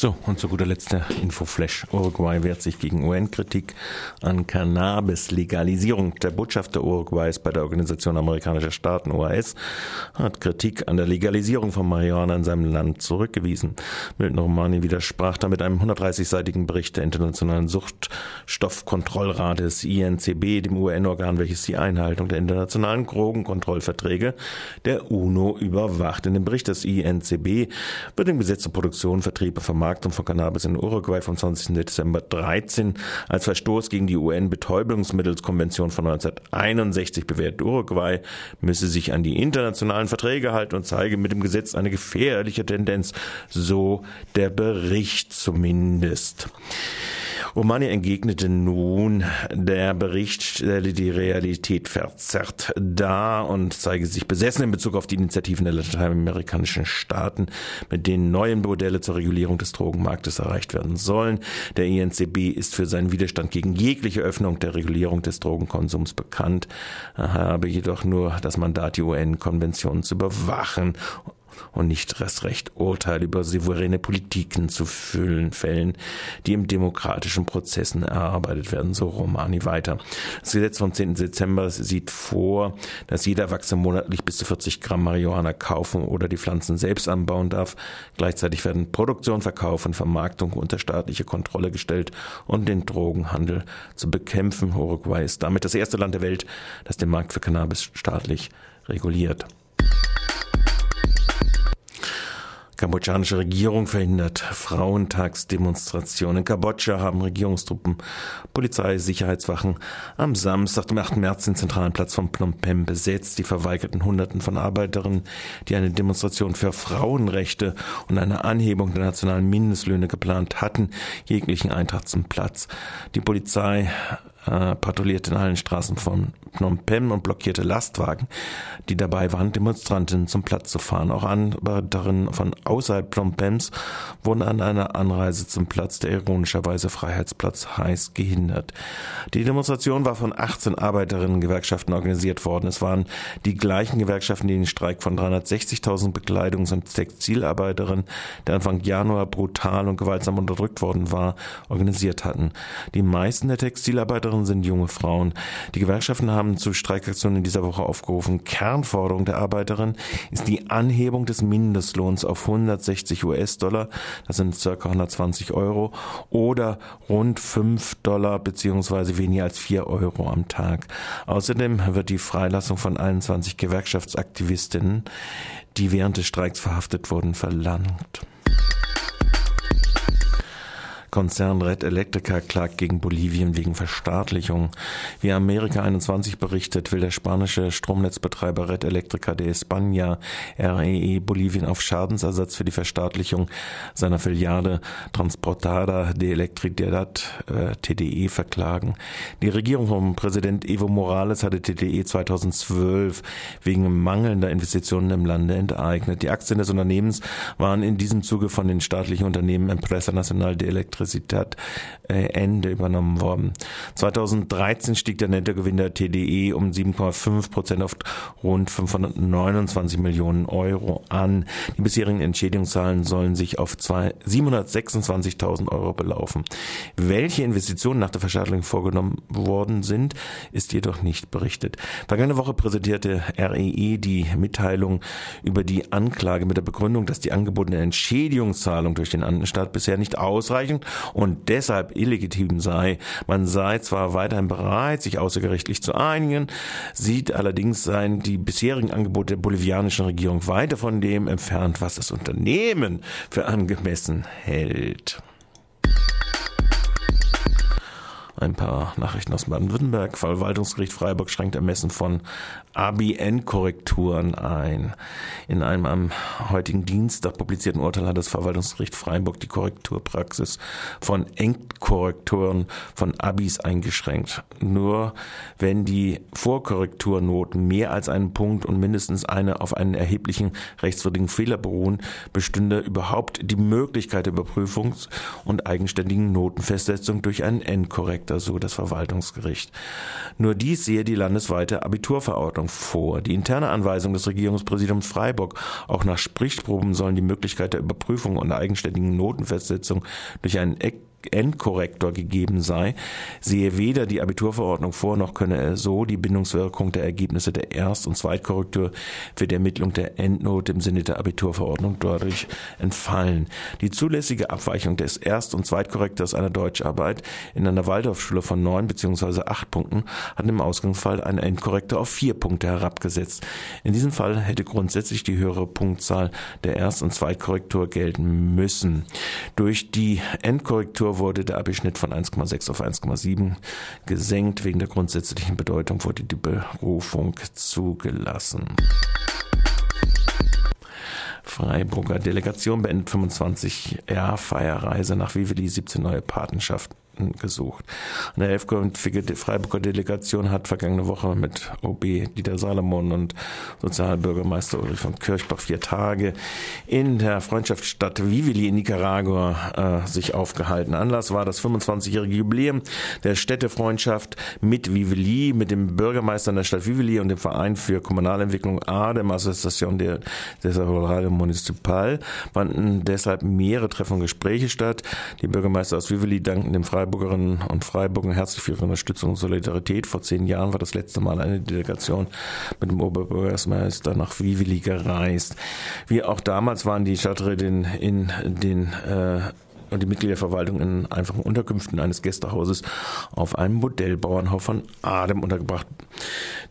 So, und zu guter Letzt der Infoflash. Uruguay wehrt sich gegen UN-Kritik an Cannabis-Legalisierung. Der Botschafter Uruguays bei der Organisation amerikanischer Staaten, OAS, hat Kritik an der Legalisierung von Marihuana in seinem Land zurückgewiesen. Milton Romani widersprach damit einem 130-seitigen Bericht der Internationalen Suchtstoffkontrollrates INCB, dem UN-Organ, welches die Einhaltung der internationalen Drogenkontrollverträge der UNO überwacht. In dem Bericht des INCB wird im Gesetz zur Produktion, Vertrieb, Vermarktung Vermarktung von Cannabis in Uruguay vom 20. Dezember 13 als Verstoß gegen die UN-Betäubungsmittelskonvention von 1961 bewertet. Uruguay müsse sich an die internationalen Verträge halten und zeige mit dem Gesetz eine gefährliche Tendenz, so der Bericht zumindest. Romani entgegnete nun, der Bericht stelle die Realität verzerrt dar und zeige sich besessen in Bezug auf die Initiativen der lateinamerikanischen Staaten, mit denen neue Modelle zur Regulierung des Drogenmarktes erreicht werden sollen. Der INCB ist für seinen Widerstand gegen jegliche Öffnung der Regulierung des Drogenkonsums bekannt, habe jedoch nur das Mandat, die UN-Konvention zu überwachen und nicht das Recht, Urteile über souveräne Politiken zu füllen, fällen, die im demokratischen Prozessen erarbeitet werden, so Romani weiter. Das Gesetz vom 10. Dezember sieht vor, dass jeder Erwachsene monatlich bis zu 40 Gramm Marihuana kaufen oder die Pflanzen selbst anbauen darf. Gleichzeitig werden Produktion, Verkauf und Vermarktung unter staatliche Kontrolle gestellt und den Drogenhandel zu bekämpfen. Uruguay ist damit das erste Land der Welt, das den Markt für Cannabis staatlich reguliert. Kambodschanische Regierung verhindert Frauentagsdemonstrationen. In Kambodscha haben Regierungstruppen, Polizei, Sicherheitswachen am Samstag, dem 8. März, den zentralen Platz von Phnom Penh besetzt. Die verweigerten Hunderten von Arbeiterinnen, die eine Demonstration für Frauenrechte und eine Anhebung der nationalen Mindestlöhne geplant hatten, jeglichen Eintracht zum Platz. Die Polizei äh, patrouillierte in allen Straßen von Phnom Penh und blockierte Lastwagen, die dabei waren, Demonstrantinnen zum Platz zu fahren. Auch Arbeiterinnen von außerhalb Phnom Penhs wurden an einer Anreise zum Platz, der ironischerweise Freiheitsplatz heißt, gehindert. Die Demonstration war von 18 Arbeiterinnen-Gewerkschaften organisiert worden. Es waren die gleichen Gewerkschaften, die den Streik von 360.000 Bekleidungs- und Textilarbeiterinnen, der Anfang Januar brutal und gewaltsam unterdrückt worden war, organisiert hatten. Die meisten der Textilarbeiterinnen Arbeiterinnen sind junge Frauen. Die Gewerkschaften haben zu Streikaktionen in dieser Woche aufgerufen. Kernforderung der Arbeiterinnen ist die Anhebung des Mindestlohns auf 160 US-Dollar, das sind circa 120 Euro, oder rund 5 Dollar beziehungsweise weniger als 4 Euro am Tag. Außerdem wird die Freilassung von 21 Gewerkschaftsaktivistinnen, die während des Streiks verhaftet wurden, verlangt. Konzern Red Electrica klagt gegen Bolivien wegen Verstaatlichung. Wie Amerika 21 berichtet, will der spanische Stromnetzbetreiber Red Electrica de España REE e, Bolivien auf Schadensersatz für die Verstaatlichung seiner Filiale Transportada de Electricidad äh, TDE verklagen. Die Regierung von Präsident Evo Morales hatte TDE 2012 wegen mangelnder Investitionen im Lande enteignet. Die Aktien des Unternehmens waren in diesem Zuge von den staatlichen Unternehmen Empresa Nacional de Electricidad Elektrizitat äh, Ende übernommen worden. 2013 stieg der Nettogewinn der TDE um 7,5 Prozent auf rund 529 Millionen Euro an. Die bisherigen Entschädigungszahlen sollen sich auf 726.000 Euro belaufen. Welche Investitionen nach der Verschadlung vorgenommen worden sind, ist jedoch nicht berichtet. Vergangene Woche präsentierte REE e die Mitteilung über die Anklage mit der Begründung, dass die angebotene Entschädigungszahlung durch den Andenstaat bisher nicht ausreichend und deshalb illegitim sei. Man sei zwar weiterhin bereit, sich außergerichtlich zu einigen, sieht allerdings seien die bisherigen Angebote der bolivianischen Regierung weiter von dem entfernt, was das Unternehmen für angemessen hält. Ein paar Nachrichten aus Baden-Württemberg. Verwaltungsgericht Freiburg schränkt Ermessen von ABN-Korrekturen ein. In einem am heutigen Dienstag publizierten Urteil hat das Verwaltungsgericht Freiburg die Korrekturpraxis von Endkorrekturen von Abis eingeschränkt. Nur wenn die Vorkorrekturnoten mehr als einen Punkt und mindestens eine auf einen erheblichen rechtswürdigen Fehler beruhen, bestünde überhaupt die Möglichkeit der Überprüfungs- und eigenständigen Notenfestsetzung durch einen Endkorrektur. Endkorrektor, so das Verwaltungsgericht. Nur dies sehe die landesweite Abiturverordnung vor. Die interne Anweisung des Regierungspräsidiums Freiburg, auch nach Sprichproben sollen die Möglichkeit der Überprüfung und eigenständigen Notenfestsetzung durch einen Endkorrektor gegeben sei, sehe weder die Abiturverordnung vor, noch könne er so die Bindungswirkung der Ergebnisse der Erst- und Zweitkorrektur für die Ermittlung der Endnote im Sinne der Abiturverordnung dadurch entfallen. Die zulässige Abweichung des Erst- und Zweitkorrektors einer Deutscharbeit in einer Waldorfschule von neun bzw. acht Punkten hat im Ausgangsfall einen Endkorrektor auf vier Punkte herabgesetzt. In diesem Fall hätte grundsätzlich die höhere Punktzahl der Erst- und Zweitkorrektur gelten müssen. Durch die Endkorrektur Abitur wurde der Abischnitt von 1,6 auf 1,7 gesenkt. Wegen der grundsätzlichen Bedeutung wurde die Berufung zugelassen. Freiburger Delegation beendet 25 Jahr Feierreise nach Viveli, 17 neue Patenschaften gesucht. Eine elfköpfige Freiburger Delegation hat vergangene Woche mit OB Dieter Salomon und Sozialbürgermeister Ulrich von Kirchbach vier Tage in der Freundschaftsstadt Vivili in Nicaragua äh, sich aufgehalten. Anlass war das 25-jährige Jubiläum der Städtefreundschaft mit Vivili, mit dem Bürgermeister der Stadt Vivili und dem Verein für Kommunalentwicklung ADEM, Associación de Desarrollo Municipal, fanden deshalb mehrere Treffen und Gespräche statt. Die Bürgermeister aus Vivili danken dem Freiburg Freiburgerinnen und Freiburgern herzlich für ihre Unterstützung und Solidarität. Vor zehn Jahren war das letzte Mal eine Delegation mit dem Oberbürgermeister nach Vivili gereist. Wie auch damals waren die Stadträtin in den äh, und die Mitgliederverwaltung in einfachen Unterkünften eines Gästehauses auf einem Modellbauernhof von Adem untergebracht.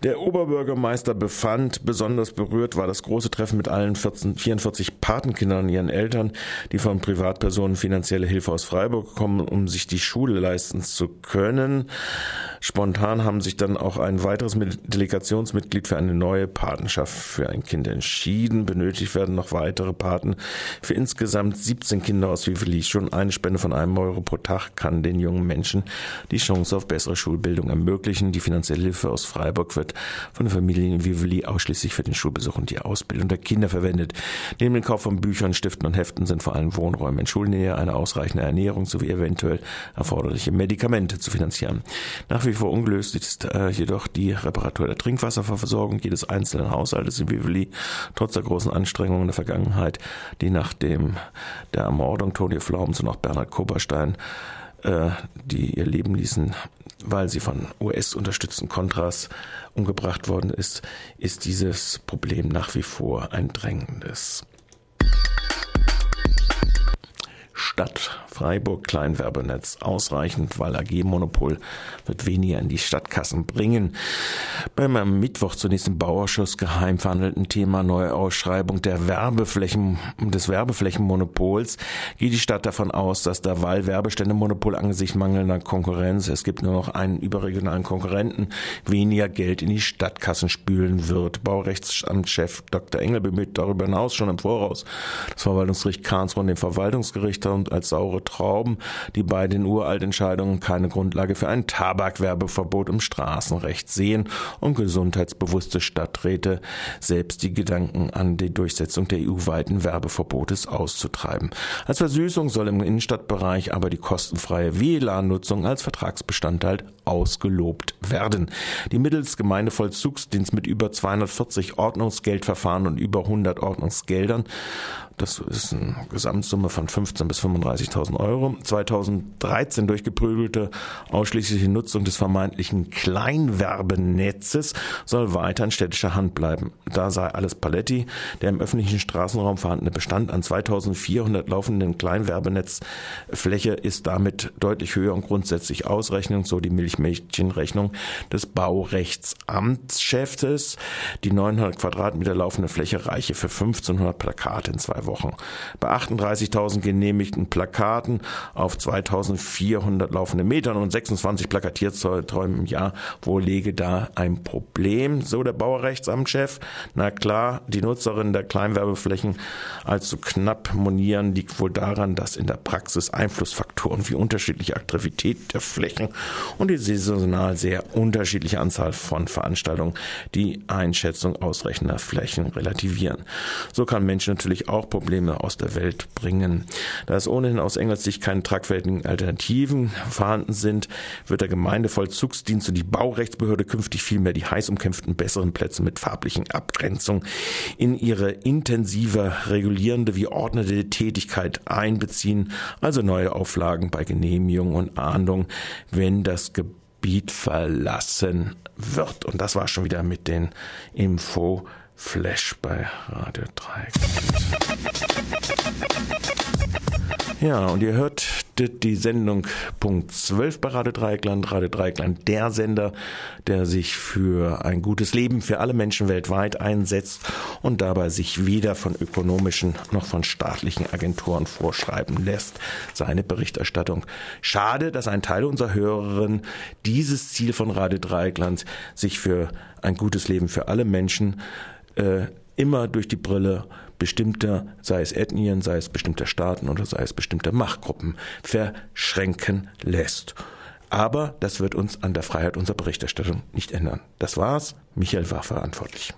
Der Oberbürgermeister befand, besonders berührt war das große Treffen mit allen 14, 44 Patenkindern und ihren Eltern, die von Privatpersonen finanzielle Hilfe aus Freiburg kommen, um sich die Schule leisten zu können. Spontan haben sich dann auch ein weiteres Delegationsmitglied für eine neue Patenschaft für ein Kind entschieden. Benötigt werden noch weitere Paten für insgesamt 17 Kinder aus Viveli. Schon eine Spende von einem Euro pro Tag kann den jungen Menschen die Chance auf bessere Schulbildung ermöglichen. Die finanzielle Hilfe aus Freiburg wird von den Familien in Viveli ausschließlich für den Schulbesuch und die Ausbildung der Kinder verwendet. Neben dem Kauf von Büchern, Stiften und Heften sind vor allem Wohnräume in Schulnähe, eine ausreichende Ernährung sowie eventuell erforderliche Medikamente zu finanzieren. Nach wie vor ungelöst ist äh, jedoch die Reparatur der Trinkwasserversorgung jedes einzelnen Haushaltes in Viveli, trotz der großen Anstrengungen der Vergangenheit, die nach dem der Ermordung Toni Flaums und auch Bernhard Koberstein äh, die ihr Leben ließen, weil sie von US-unterstützten Kontras umgebracht worden ist, ist dieses Problem nach wie vor ein drängendes. Stadt Freiburg Kleinwerbernetz ausreichend, weil AG-Monopol wird weniger in die Stadtkassen bringen. Beim am Mittwoch zunächst im Bauausschuss geheim verhandelten Thema neue Ausschreibung der Werbeflächen, des Werbeflächenmonopols geht die Stadt davon aus, dass der Wahl-Werbeständemmonopol angesichts mangelnder Konkurrenz, es gibt nur noch einen überregionalen Konkurrenten, weniger Geld in die Stadtkassen spülen wird. Baurechtsamtschef Dr. Engel bemüht darüber hinaus schon im Voraus das Verwaltungsgericht Karlsruhe und den Verwaltungsgericht und als saure Trauben, die bei den Uraltentscheidungen keine Grundlage für ein Tabakwerbeverbot im Straßenrecht sehen und gesundheitsbewusste Stadträte selbst die Gedanken an die Durchsetzung der EU-weiten Werbeverbotes auszutreiben. Als Versüßung soll im Innenstadtbereich aber die kostenfreie WLAN-Nutzung als Vertragsbestandteil ausgelobt werden. Die mittels Gemeindevollzugsdienst mit über 240 Ordnungsgeldverfahren und über 100 Ordnungsgeldern das ist eine Gesamtsumme von 15.000 bis 35.000 Euro. 2013 durchgeprügelte ausschließliche Nutzung des vermeintlichen Kleinwerbenetzes soll weiter in städtischer Hand bleiben. Da sei alles Paletti. Der im öffentlichen Straßenraum vorhandene Bestand an 2400 laufenden Kleinwerbenetzfläche ist damit deutlich höher und grundsätzlich Ausrechnung, so die Milchmädchenrechnung des Baurechtsamtschefs. Die 900 Quadratmeter laufende Fläche reiche für 1500 Plakate in zwei Wochen. Bei 38.000 genehmigten Plakaten auf 2.400 laufende Metern und 26 Plakatierträumen im Jahr, wo lege da ein Problem? So der Baurechtsamtschef. Na klar, die Nutzerinnen der Kleinwerbeflächen allzu knapp monieren liegt wohl daran, dass in der Praxis Einflussfaktoren wie unterschiedliche Attraktivität der Flächen und die saisonal sehr unterschiedliche Anzahl von Veranstaltungen die Einschätzung ausreichender Flächen relativieren. So kann Menschen natürlich auch Probleme aus der Welt bringen. Da es ohnehin aus Engels Sicht keine tragfähigen Alternativen vorhanden sind, wird der Gemeindevollzugsdienst und die Baurechtsbehörde künftig vielmehr die heiß umkämpften besseren Plätze mit farblichen Abgrenzung in ihre intensiver regulierende wie ordnende Tätigkeit einbeziehen, also neue Auflagen bei Genehmigung und Ahndung, wenn das Gebiet verlassen wird. Und das war schon wieder mit den Info Flash bei Radio Dreieckland. Ja, und ihr hört die Sendung Punkt 12 bei Radio Dreieckland. Radio Dreieckland, der Sender, der sich für ein gutes Leben für alle Menschen weltweit einsetzt und dabei sich weder von ökonomischen noch von staatlichen Agenturen vorschreiben lässt. Seine Berichterstattung. Schade, dass ein Teil unserer Hörerinnen dieses Ziel von Radio Dreieckland sich für ein gutes Leben für alle Menschen äh, immer durch die Brille bestimmter, sei es Ethnien, sei es bestimmter Staaten oder sei es bestimmter Machtgruppen, verschränken lässt. Aber das wird uns an der Freiheit unserer Berichterstattung nicht ändern. Das war's. Michael war verantwortlich.